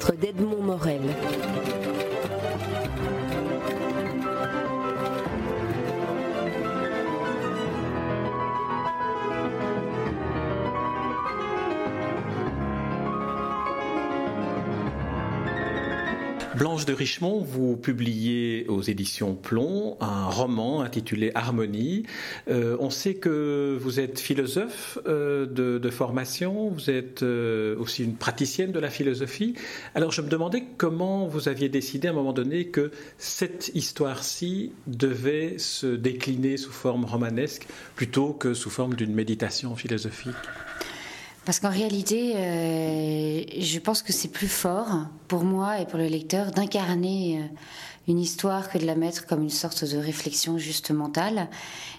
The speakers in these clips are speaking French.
centre d'Edmond Blanche de Richemont, vous publiez aux éditions Plomb un roman intitulé Harmonie. Euh, on sait que vous êtes philosophe euh, de, formation, vous êtes euh, aussi une praticienne de la philosophie. Alors je me demandais comment vous aviez décidé à un moment donné que cette histoire-ci devait se décliner sous forme romanesque plutôt que sous forme d'une méditation philosophique. Parce qu'en réalité, euh, je pense que c'est plus fort pour moi et pour le lecteur d'incarner euh, une histoire que de la mettre comme une sorte de réflexion juste mentale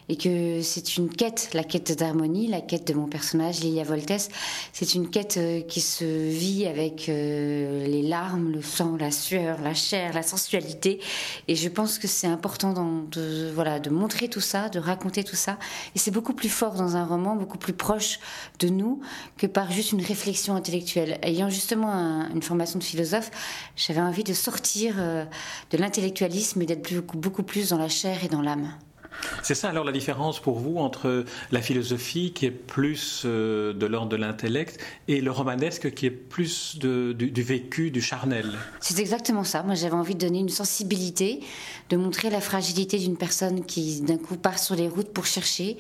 et que c'est une quête, la quête d'harmonie, la quête de mon personnage Lilia Voltes, c'est une quête euh, qui se vit avec euh, les larmes, le sang, la sueur, la chair, la sensualité. Et je pense que c'est important de, voilà, de montrer tout ça, de raconter tout ça. Et c'est beaucoup plus fort dans un roman, beaucoup plus proche de nous que par juste une réflexion intellectuelle. Ayant justement une formation de philosophe, j'avais envie de sortir euh, de l'intellectuel intellectualisme et d'être beaucoup, plus dans la chair et dans l'âme. C'est ça alors la différence pour vous entre la philosophie qui est plus euh, de l'ordre de l'intellect et le romanesque qui est plus du, du, vécu, du charnel? C'est exactement ça. Moi j'avais envie de donner une sensibilité, de montrer la fragilité d'une personne qui d'un coup part sur les routes pour chercher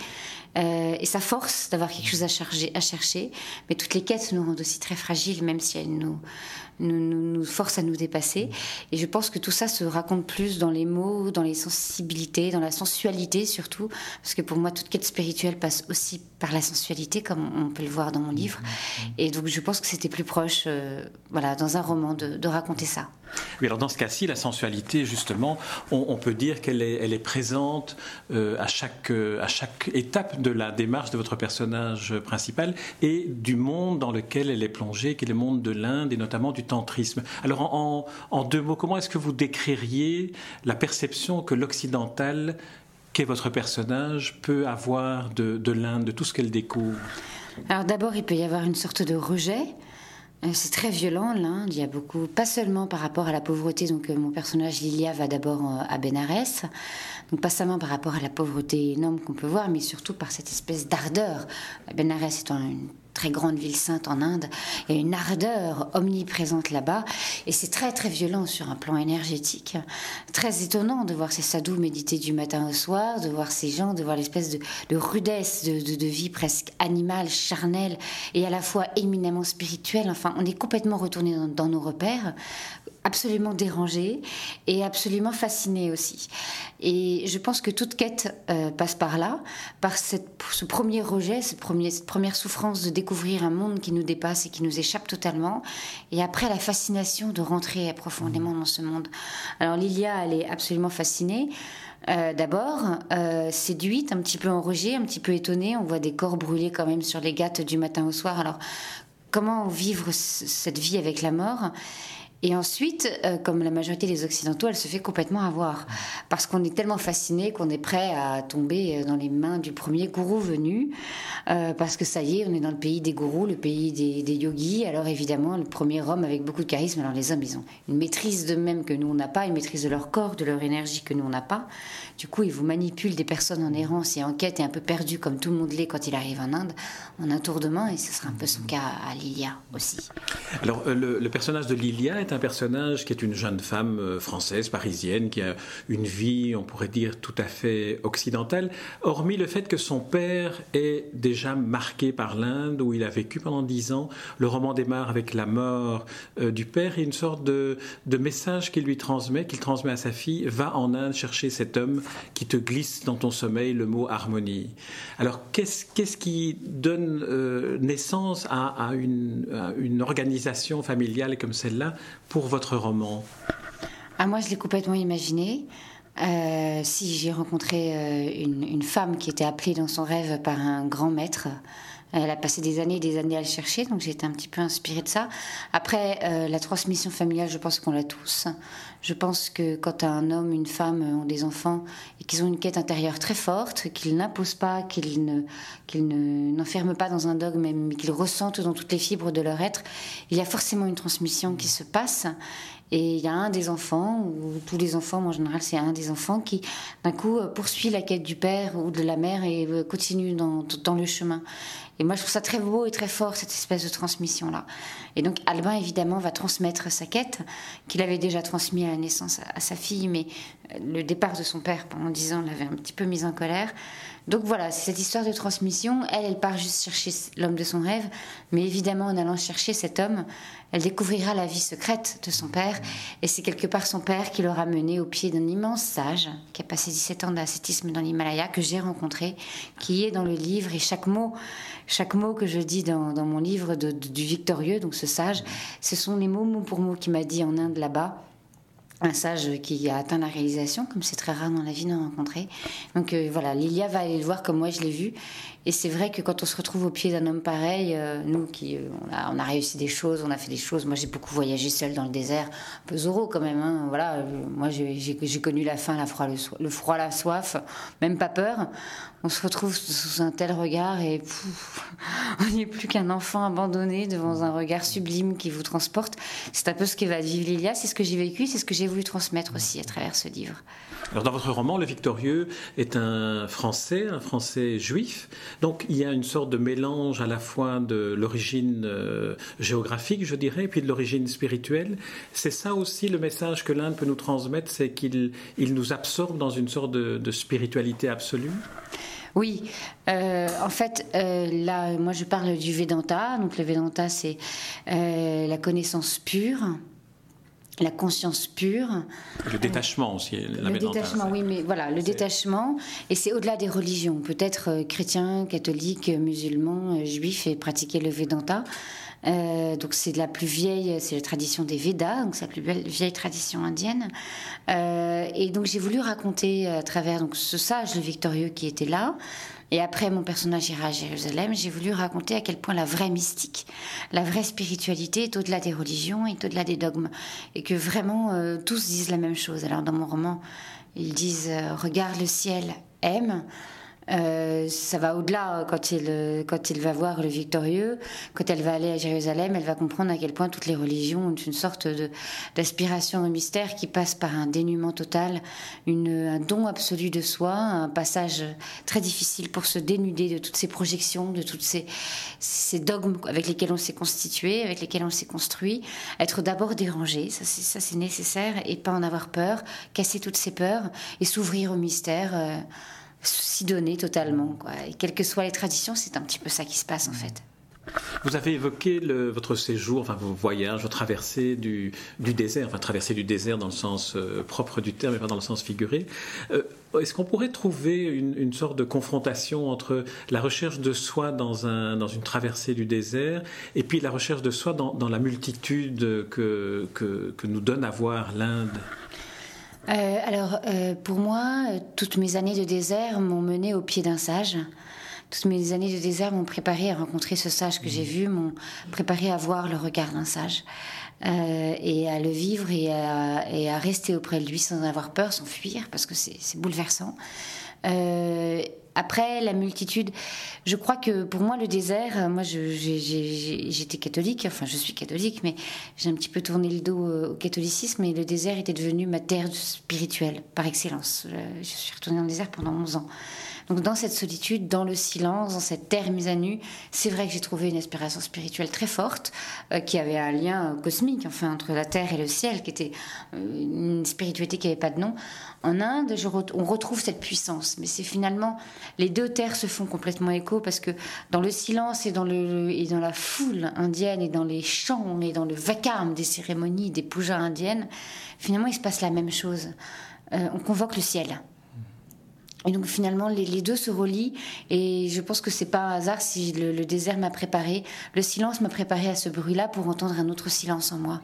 euh, et sa force d'avoir quelque chose à, charger, à chercher. Mais toutes les quêtes nous rendent aussi très fragiles, même si elles nous, nous, nous, forcent à nous dépasser. Et je pense que tout ça se raconte plus dans les mots, dans les sensibilités, dans la sensualité surtout, parce que pour moi, toute quête spirituelle passe aussi par la sensualité, comme on peut le voir dans mon livre. Et donc, je pense que c'était plus proche, euh, voilà, dans un roman, de, de raconter ça. Alors dans ce cas-ci, la sensualité, justement, on, peut dire qu'elle est, présente euh, à, chaque, euh, à chaque étape de la démarche de votre personnage principal et du monde dans lequel elle est plongée, qui est le monde de l'Inde et notamment du tantrisme. Alors en, deux mots, comment est-ce que vous décririez la perception que l'occidental qu'est votre personnage peut avoir de, de l'Inde, de tout ce qu'elle découvre? Alors d'abord, il peut y avoir une sorte de rejet c'est très violent l'Inde. Il y a beaucoup, pas seulement par rapport à la pauvreté. Donc euh, mon personnage Lilia va d'abord euh, à Benares, donc pas seulement par rapport à la pauvreté énorme qu'on peut voir, mais surtout par cette espèce d'ardeur. Benares étant une très grande ville sainte en Inde. Il y a une ardeur omniprésente là-bas et c'est très très violent sur un plan énergétique. Très étonnant de voir ces sadhus méditer du matin au soir, de voir ces gens, de voir l'espèce de, rudesse de, vie presque animale, charnelle et à la fois éminemment spirituelle. Enfin, on est complètement retourné dans nos repères absolument dérangé et absolument fasciné aussi. Et je pense que toute quête euh, passe par là, par ce premier rejet, cette, première souffrance de découvrir un monde qui nous dépasse et qui nous échappe totalement, et après la fascination de rentrer profondément dans ce monde. Alors Lilia, elle est absolument fascinée. Euh, d'abord, euh, séduite, un petit peu en rejet, un petit peu étonnée. On voit des corps brûlés quand même sur les gâtes du matin au soir. Alors, comment vivre cette vie avec la mort? Et ensuite, euh, comme la majorité des Occidentaux, elle se fait complètement avoir. Parce qu'on est tellement fasciné qu'on est prêt à tomber euh, dans les mains du premier gourou venu. Euh, parce que ça y est, on est dans le pays des gourous, le pays des, yogis. Alors évidemment, le premier homme avec beaucoup de charisme. Alors les hommes, ils ont une maîtrise d'eux-mêmes que nous, on n'a pas, une maîtrise de leur corps, de leur énergie que nous, on n'a pas. Du coup, ils vous manipulent des personnes en errance et en quête et un peu perdues, comme tout le monde l'est quand il arrive en Inde, en un tour de main. Et ce sera un peu son cas à Lilia aussi. Alors, le, le personnage de Lilia est un personnage qui est une jeune femme euh, française, parisienne, qui a une vie, on pourrait dire, tout à fait occidentale, hormis le fait que son père est déjà marqué par l'Inde, où il a vécu pendant dix ans. Le roman démarre avec la mort euh, du père et une sorte de, message qu'il lui transmet, qu'il transmet à sa fille, va en Inde chercher cet homme qui te glisse dans ton sommeil le mot harmonie. Alors, qu'est-ce, qui donne euh, naissance à une organisation familiale comme celle-là? Pour votre roman ah, Moi, je l'ai complètement imaginé. Euh, si j'ai rencontré euh, une, femme qui était appelée dans son rêve par un grand maître, Elle a passé des années et des années à le chercher, donc j'ai été un petit peu inspirée de ça. Après, euh, la transmission familiale, je pense qu'on l'a tous. Je pense que quand un homme, une femme ont des enfants et qu'ils ont une quête intérieure très forte, qu'ils n'imposent pas, qu'ils ne, qu'ils n'enferment pas dans un dogme, mais qu'ils ressentent dans toutes les fibres de leur être, il y a forcément une transmission qui se passe. Et il y a un des enfants, ou tous les enfants, en général, c'est un des enfants qui, d'un coup, poursuit la quête du père ou de la mère et euh, continue dans, le chemin. Et moi, je trouve ça très beau et très fort, cette espèce de transmission-là. Et donc, Albin, évidemment, va transmettre sa quête, qu'il avait déjà transmis à la naissance à, sa fille, mais euh, le départ de son père pendant dix ans l'avait un petit peu mise en colère. Donc voilà, cette histoire de transmission. Elle, elle part juste chercher l'homme de son rêve, mais évidemment, en allant chercher cet homme, elle découvrira la vie secrète de son père, et c'est quelque part son père qui l'aura mené au pied d'un immense sage, qui a passé 17 ans d'ascétisme dans l'Himalaya, que j'ai rencontré, qui est dans le livre, et chaque mot, chaque mot que je dis dans, mon livre du victorieux, donc ce sage, ce sont les mots mot pour mot qu'il m'a dit en Inde là-bas un sage qui a atteint la réalisation, comme c'est très rare dans la vie de rencontrer. Donc euh, voilà, Lilia va aller le voir comme moi je l'ai vu. Et c'est vrai que quand on se retrouve au pied d'un homme pareil, euh, nous qui euh, on, a, on, a, réussi des choses, on a fait des choses. Moi j'ai beaucoup voyagé seul dans le désert, un peu Zorro quand même. Hein. voilà, moi j'ai connu la faim, la froid, le, froid, la soif, même pas peur. On se retrouve sous un tel regard et on n'est plus qu'un enfant abandonné devant un regard sublime qui vous transporte. C'est un peu ce que va vivre Lilia, c'est ce que j'ai vécu, c'est ce que j'ai voulu transmettre aussi à travers ce livre. Alors dans votre roman, Le Victorieux est un Français, un Français juif. Donc il y a une sorte de mélange à la fois de l'origine euh, géographique, je dirais, et puis de l'origine spirituelle. C'est ça aussi le message que l'Inde peut nous transmettre, c'est qu'il il nous absorbe dans une sorte de, spiritualité absolue. Oui, euh, en fait, euh, là, moi je parle du Vedanta. Donc le Vedanta, c'est la connaissance pure la conscience pure. Le détachement aussi. La le détachement, oui, mais voilà, le détachement. Et c'est au-delà des religions. Peut-être euh, chrétien, catholique, musulman, euh, juif et pratiquer le Vedanta. Euh, donc c'est la plus vieille, c'est la tradition des Védas, donc c'est la plus belle, vieille tradition indienne. et donc j'ai voulu raconter à travers donc ce sage, le victorieux qui était là, et après, mon personnage ira à Jérusalem. J'ai voulu raconter à quel point la vraie mystique, la vraie spiritualité est au-delà des religions, est au-delà des dogmes. Et que vraiment, euh, tous disent la même chose. Alors, dans mon roman, ils disent euh, Regarde le ciel, aime. Euh, ça va au-delà euh, quand il, euh, quand il va voir le victorieux, quand elle va aller à Jérusalem, elle va comprendre à quel point toutes les religions ont une sorte d'aspiration au mystère qui passe par un dénuement total, une, un don absolu de soi, un passage très difficile pour se dénuder de toutes ces projections, de toutes ces, ces dogmes avec lesquels on s'est constitué, avec lesquels on s'est construit. Être d'abord dérangé, ça c'est nécessaire, et pas en avoir peur, casser toutes ces peurs et s'ouvrir au mystère s'y donner totalement. Quoi. Et quelles que soient les traditions, c'est un petit peu ça qui se passe en fait. Vous avez évoqué le, votre séjour, enfin vos voyages, votre traversée du, du désert, enfin traversée du désert dans le sens euh, propre du terme, mais pas dans le sens figuré. Euh, est-ce qu'on pourrait trouver une, une, sorte de confrontation entre la recherche de soi dans, un, dans une traversée du désert et puis la recherche de soi dans, dans la multitude que, que, que nous donne à voir l'Inde? Euh, alors, euh, pour moi, toutes mes années de désert m'ont mené au pied d'un sage. Toutes mes années de désert m'ont préparé à rencontrer ce sage que j'ai mmh. vu, m'ont préparé à voir le regard d'un sage. Euh, et à le vivre et à, et à, rester auprès de lui sans avoir peur, sans fuir, parce que c'est bouleversant. Euh, après, la multitude, je crois que pour moi, le désert, euh, moi, j'étais catholique, enfin, je suis catholique, mais j'ai un petit peu tourné le dos au catholicisme et le désert était devenu ma terre spirituelle, par excellence. Euh, je suis retournée dans le désert pendant 11 ans. Donc dans cette solitude, dans le silence, dans cette terre mise à nu, c'est vrai que j'ai trouvé une inspiration spirituelle très forte, euh, qui avait un lien cosmique, enfin entre la terre et le ciel, qui était euh, une spiritualité qui n'avait pas de nom. En Inde, on retrouve cette puissance, mais c'est finalement les deux terres se font complètement écho parce que dans le silence et dans, le, et dans la foule indienne et dans les chants et dans le vacarme des cérémonies des pujas indiennes, finalement il se passe la même chose. Euh, on convoque le ciel. Et donc finalement, les, deux se relient et je pense que c'est pas un hasard si le, désert m'a préparé, le silence m'a préparé à ce bruit-là pour entendre un autre silence en moi,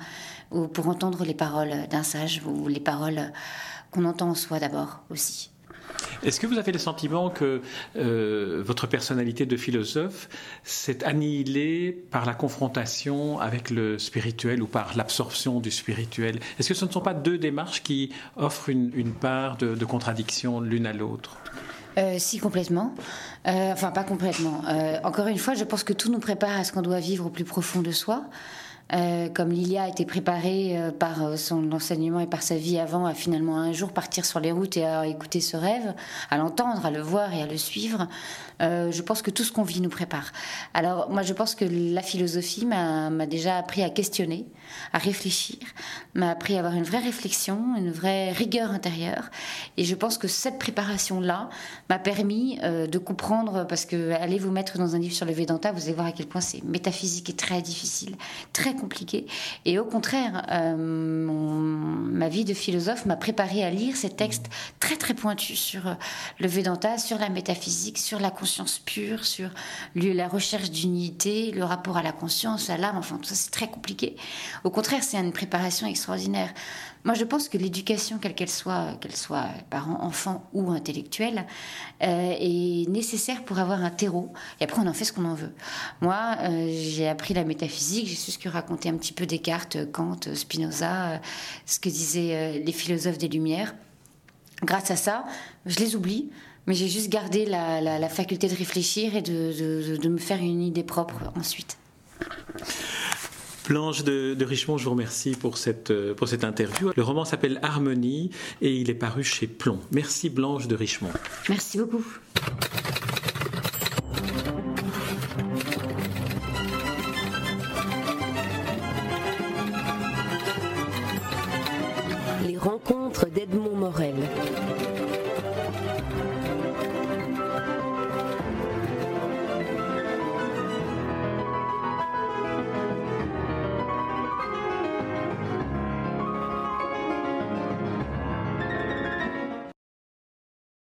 ou pour entendre les paroles d'un sage ou les paroles qu'on entend en soi d'abord aussi. Est-ce que vous avez le sentiment que euh, votre personnalité de philosophe s'est annihilée par la confrontation avec le spirituel ou par l'absorption du spirituel? Est-ce que ce ne sont pas deux démarches qui offrent une, part de, contradiction l'une à l'autre? Euh, si, complètement. Euh, enfin, pas complètement. encore une fois, je pense que tout nous prépare à ce qu'on doit vivre au plus profond de soi. Euh, comme Lilia a été préparée euh, par euh, son enseignement et par sa vie avant à finalement un jour partir sur les routes et à écouter ce rêve, à l'entendre, à le voir et à le suivre, je pense que tout ce qu'on vit nous prépare. Alors moi je pense que la philosophie m'a déjà appris à questionner, à réfléchir, m'a appris à avoir une vraie réflexion, une vraie rigueur intérieure. Et je pense que cette préparation-là m'a permis de comprendre, parce que allez vous mettre dans un livre sur le Vedanta, vous allez voir à quel point c'est métaphysique et très difficile, très compliqué. Et au contraire, euh, ma vie de philosophe m'a préparé à lire ces textes très très pointus sur euh, le Vedanta, sur la métaphysique, sur la conscience pure, sur la recherche d'unité, le rapport à la conscience, à l'âme. Enfin, tout ça c'est très compliqué. Au contraire, c'est une préparation extraordinaire. Moi, je pense que l'éducation, quelle qu'elle soit, qu'elle soit parent, enfant ou intellectuelle, euh, est nécessaire pour avoir un terreau. Et après, on en fait ce qu'on en veut. Moi, j'ai appris la métaphysique, j'ai su ce que racontait un petit peu Descartes, Kant, Spinoza, euh, ce que disaient les philosophes des Lumières. Grâce à ça, je les oublie, mais j'ai juste gardé la, faculté de réfléchir et de me faire une idée propre ensuite. Blanche de, Richemont, je vous remercie pour cette, euh, pour cette interview. Le roman s'appelle Harmonie et il est paru chez Plomb. Merci Blanche de Richemont. Merci beaucoup. d'Edmond Morel.